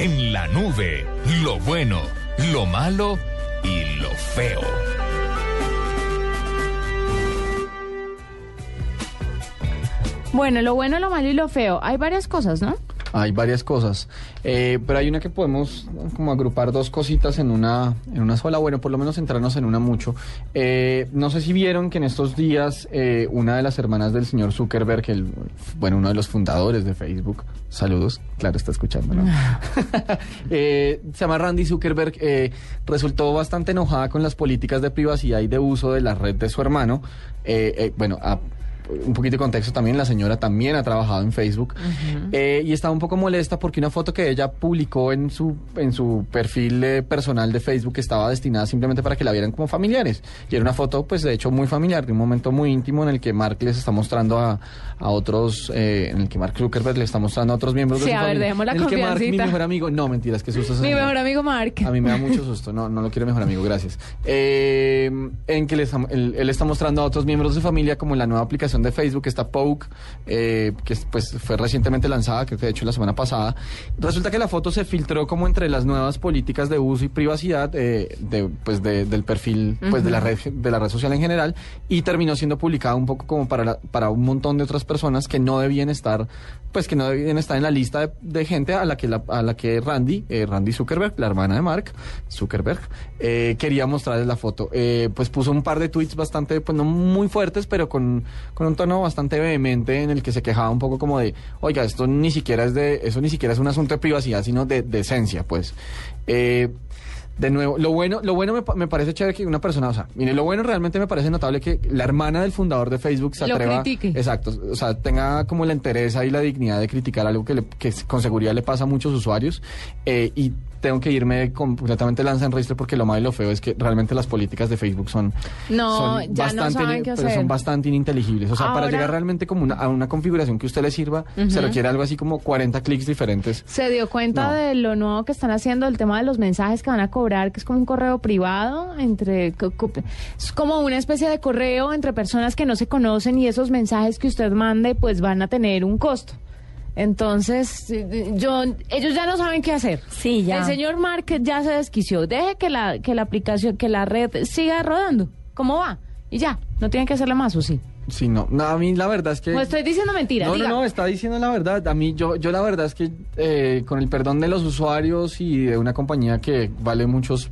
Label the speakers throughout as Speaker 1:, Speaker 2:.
Speaker 1: En la nube, lo bueno, lo malo y lo feo.
Speaker 2: Bueno, lo bueno, lo malo y lo feo. Hay varias cosas, ¿no?
Speaker 3: Hay varias cosas, eh, pero hay una que podemos como agrupar dos cositas en una, en una sola, bueno, por lo menos centrarnos en una mucho. Eh, no sé si vieron que en estos días eh, una de las hermanas del señor Zuckerberg, el, bueno, uno de los fundadores de Facebook, saludos, claro, está escuchando, ¿no? se llama Randy Zuckerberg, resultó bastante enojada con las políticas de privacidad y de uso de la red de su hermano. bueno, a un poquito de contexto también, la señora también ha trabajado en Facebook eh, y estaba un poco molesta porque una foto que ella publicó en su, en su perfil eh, personal de Facebook estaba destinada simplemente para que la vieran como familiares. Y era una foto, pues de hecho, muy familiar, de un momento muy íntimo en el que Mark les está mostrando a, a otros, eh, en el que Mark Zuckerberg le está mostrando a otros miembros
Speaker 2: sí,
Speaker 3: de su
Speaker 2: a ver,
Speaker 3: familia.
Speaker 2: la
Speaker 3: en el que Mark, mi mejor amigo, no, mentiras, que susto.
Speaker 2: Mi mejor amigo Mark.
Speaker 3: A mí me da mucho susto, no, no lo quiero mejor amigo, gracias. en que les, él, él, está mostrando a otros miembros de su familia como la nueva aplicación de Facebook está eh, que pues fue recientemente lanzada, que de hecho la semana pasada. Resulta que la foto se filtró como entre las nuevas políticas de uso y privacidad eh, de, pues del perfil pues de la red de la red social en general y terminó siendo publicada un poco como para para un montón de otras personas que no debían estar pues que no debían estar en la lista de, gente a la que a la que Randy eh, Randy Zuckerberg la hermana de Mark Zuckerberg quería mostrarles la foto pues puso un par de tweets bastante pues no muy fuertes pero con, con un tono bastante vehemente en el que se quejaba un poco como de, oiga, esto ni siquiera es de, eso ni siquiera es un asunto de privacidad, sino de, de esencia, pues. Eh, de nuevo, lo bueno, lo bueno me, me, parece chévere que una persona, o sea, mire, lo bueno realmente me parece notable que la hermana del fundador de Facebook se atreva,
Speaker 2: lo critique.
Speaker 3: exacto, o sea, tenga como la interés y la dignidad de criticar algo que, le, que con seguridad le pasa a muchos usuarios eh, y tengo que irme completamente lanza en registro porque lo malo y lo feo es que realmente las políticas de Facebook son,
Speaker 2: no,
Speaker 3: son
Speaker 2: ya
Speaker 3: bastante,
Speaker 2: no
Speaker 3: pero
Speaker 2: hacer.
Speaker 3: son bastante ininteligibles. O sea, para llegar realmente como una, a una configuración que usted le sirva, se requiere algo así como 40 clics diferentes.
Speaker 2: Se dio cuenta
Speaker 3: No.
Speaker 2: de lo nuevo que están haciendo, el tema de los mensajes que van a cobrar, que es como un correo privado, entre es como una especie de correo entre personas que no se conocen y esos mensajes que usted mande pues van a tener un costo. Entonces, yo, ellos ya no saben qué hacer.
Speaker 4: Sí, ya.
Speaker 2: El señor Mark ya se desquició. Deje que la, que la aplicación, que la red siga rodando. ¿Cómo va? Y ya, no tienen que hacerle más, ¿o sí?
Speaker 3: Sí, no, no, a mí la verdad es que...
Speaker 2: O estoy diciendo mentiras,
Speaker 3: No,
Speaker 2: diga.
Speaker 3: no, no, está diciendo la verdad. A mí, yo, yo la verdad es que eh, con el perdón de los usuarios y de una compañía que vale muchos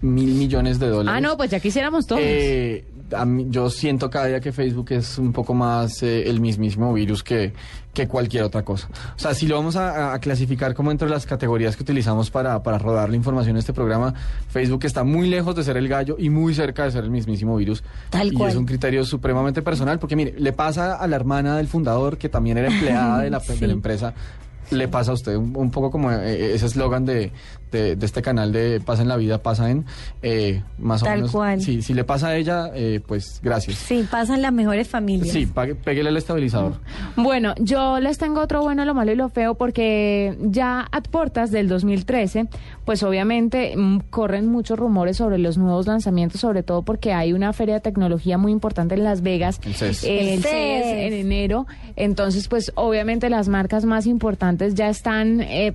Speaker 3: mil millones de dólares.
Speaker 2: Ah, no, pues ya quisiéramos todos.
Speaker 3: eh, a mí- yo siento cada día que Facebook es un poco más eh, el mismísimo virus que, que cualquier otra cosa. O sea, si lo vamos a, a clasificar como entre las categorías que utilizamos para, para rodar la información en este programa, Facebook está muy lejos de ser el gallo y muy cerca de ser el mismísimo virus.
Speaker 4: Tal
Speaker 3: y
Speaker 4: cual.
Speaker 3: es un criterio supremamente personal, porque mire, le pasa a la hermana del fundador, que también era empleada de la, de la
Speaker 4: Sí.
Speaker 3: empresa, le pasa a usted un, un poco como eh, ese eslogan de, de, de este canal de Pasa en la vida, pasa en, eh, más o
Speaker 4: Tal
Speaker 3: menos.
Speaker 4: cual.
Speaker 3: Sí, si le pasa a ella, eh, pues gracias.
Speaker 4: Sí, pasan las mejores familias.
Speaker 3: Sí, péguele el estabilizador.
Speaker 2: Bueno, yo les tengo otro bueno, lo malo y lo feo porque ya a puertas del 2013, pues obviamente mm, corren muchos rumores sobre los nuevos lanzamientos, sobre todo porque hay una feria de tecnología muy importante en Las Vegas.
Speaker 3: El CES.
Speaker 2: eh,
Speaker 4: El
Speaker 2: el CES
Speaker 4: CES.
Speaker 2: en enero. Entonces, pues obviamente las marcas más importantes ya están... eh,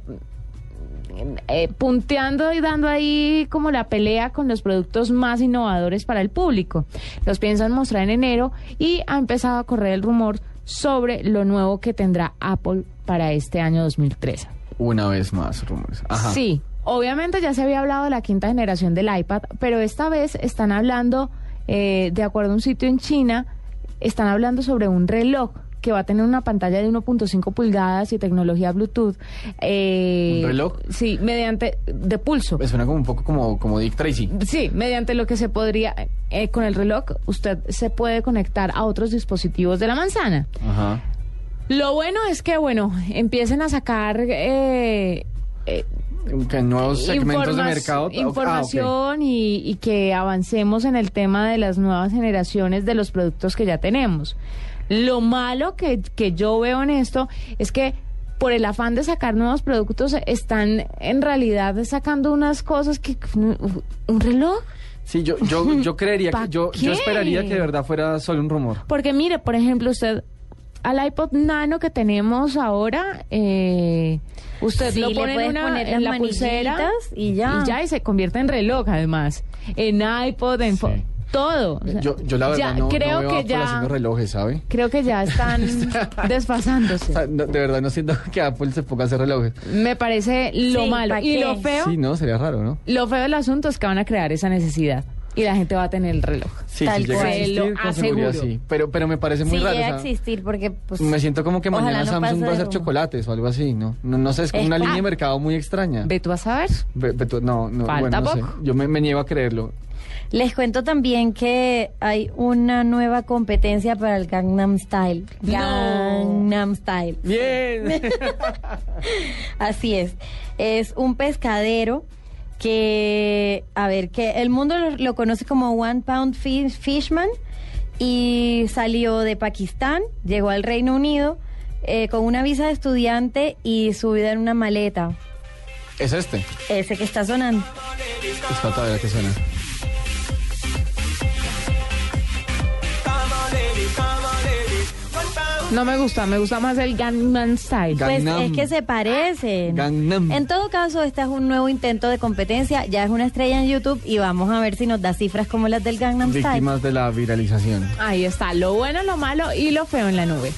Speaker 2: eh, punteando y dando ahí como la pelea con los productos más innovadores para el público. Los piensan mostrar en enero y ha empezado a correr el rumor sobre lo nuevo que tendrá Apple para este año 2013.
Speaker 3: Una vez más, rumores. Ajá.
Speaker 2: Sí, obviamente ya se había hablado de la quinta generación del iPad, pero esta vez están hablando, eh, de acuerdo a un sitio en China, están hablando sobre un reloj que va a tener una pantalla de 1.5 pulgadas y tecnología Bluetooth. eh,
Speaker 3: ¿Un reloj?
Speaker 2: Sí, mediante de pulso.
Speaker 3: Me suena como un poco como, como Dick Tracy.
Speaker 2: Sí, mediante lo que se podría, eh, con el reloj, usted se puede conectar a otros dispositivos de la manzana.
Speaker 3: Ajá.
Speaker 2: Lo bueno es que, bueno, empiecen a sacar eh,
Speaker 3: Que nuevos segmentos de mercado. Ah, ok.
Speaker 2: Información y, y que avancemos en el tema de las nuevas generaciones de los productos que ya tenemos. Lo malo que, que yo veo en esto es que por el afán de sacar nuevos productos están en realidad sacando unas cosas que... ¿Un reloj?
Speaker 3: Sí, yo, yo, yo creería
Speaker 2: ¿Pa
Speaker 3: que yo, yo esperaría que de verdad fuera solo un rumor.
Speaker 2: Porque mire, por ejemplo, usted al iPod Nano que tenemos ahora, eh, usted
Speaker 4: Sí,
Speaker 2: lo pone en, una,
Speaker 4: poner
Speaker 2: en la pulsera
Speaker 4: y ya.
Speaker 2: y se convierte en reloj además. En iPod, en
Speaker 3: Sí.
Speaker 2: Todo. O sea,
Speaker 3: Yo, yo la verdad
Speaker 2: ya
Speaker 3: no,
Speaker 2: creo
Speaker 3: no veo
Speaker 2: que ya
Speaker 3: haciendo relojes, ¿sabe?
Speaker 2: creo que ya están
Speaker 3: O
Speaker 2: desfasándose.
Speaker 3: sea, no- de verdad no siento que Apple se ponga a hacer relojes.
Speaker 2: Me parece lo
Speaker 4: Sí,
Speaker 2: malo.
Speaker 4: ¿pa'
Speaker 2: Y
Speaker 4: qué?
Speaker 2: lo feo,
Speaker 3: Sí, no, sería raro, ¿no?
Speaker 2: lo feo del asunto es que van a crear esa necesidad y la gente va a tener el reloj.
Speaker 3: Sí,
Speaker 4: Tal
Speaker 3: a
Speaker 4: cual.
Speaker 3: existir,
Speaker 2: Lo
Speaker 3: con seguridad
Speaker 2: aseguro.
Speaker 3: sí. Pero, pero me parece muy
Speaker 4: sí,
Speaker 3: raro.
Speaker 4: llega
Speaker 3: o
Speaker 4: a
Speaker 3: sea,
Speaker 4: existir porque pues,
Speaker 3: me siento como que mañana
Speaker 4: no
Speaker 3: Samsung va a hacer chocolates o algo así, ¿no? No, no sé, es como
Speaker 4: Es
Speaker 3: una
Speaker 4: que-
Speaker 3: línea de
Speaker 2: Ah.
Speaker 3: mercado muy extraña.
Speaker 2: Ve tú a saber.
Speaker 3: Ve- ve tú- no, no,
Speaker 2: Falta
Speaker 3: bueno, no sé.
Speaker 2: poco.
Speaker 3: Yo me, me niego a creerlo.
Speaker 4: Les cuento también que hay una nueva competencia para el Gangnam Style.
Speaker 2: No.
Speaker 4: Gangnam Style.
Speaker 3: Bien.
Speaker 4: Así es. Es un pescadero que, a ver, que el mundo lo, lo conoce como One Pound Fish- Fishman y salió de Pakistán, llegó al Reino Unido eh, con una visa de estudiante y su vida en una maleta.
Speaker 3: es este.
Speaker 4: Ese que está sonando.
Speaker 3: Espérate a ver qué suena.
Speaker 2: No me gusta, me gusta más el Gangnam Style.
Speaker 4: Pues
Speaker 3: Gangnam.
Speaker 4: es que se parecen.
Speaker 3: Gangnam.
Speaker 4: En todo caso, este es un nuevo intento de competencia. Ya es una estrella en YouTube y vamos a ver si nos da cifras como las del Gangnam Style.
Speaker 3: Víctimas de la viralización.
Speaker 2: Ahí está, lo bueno, lo malo y lo feo en la nube.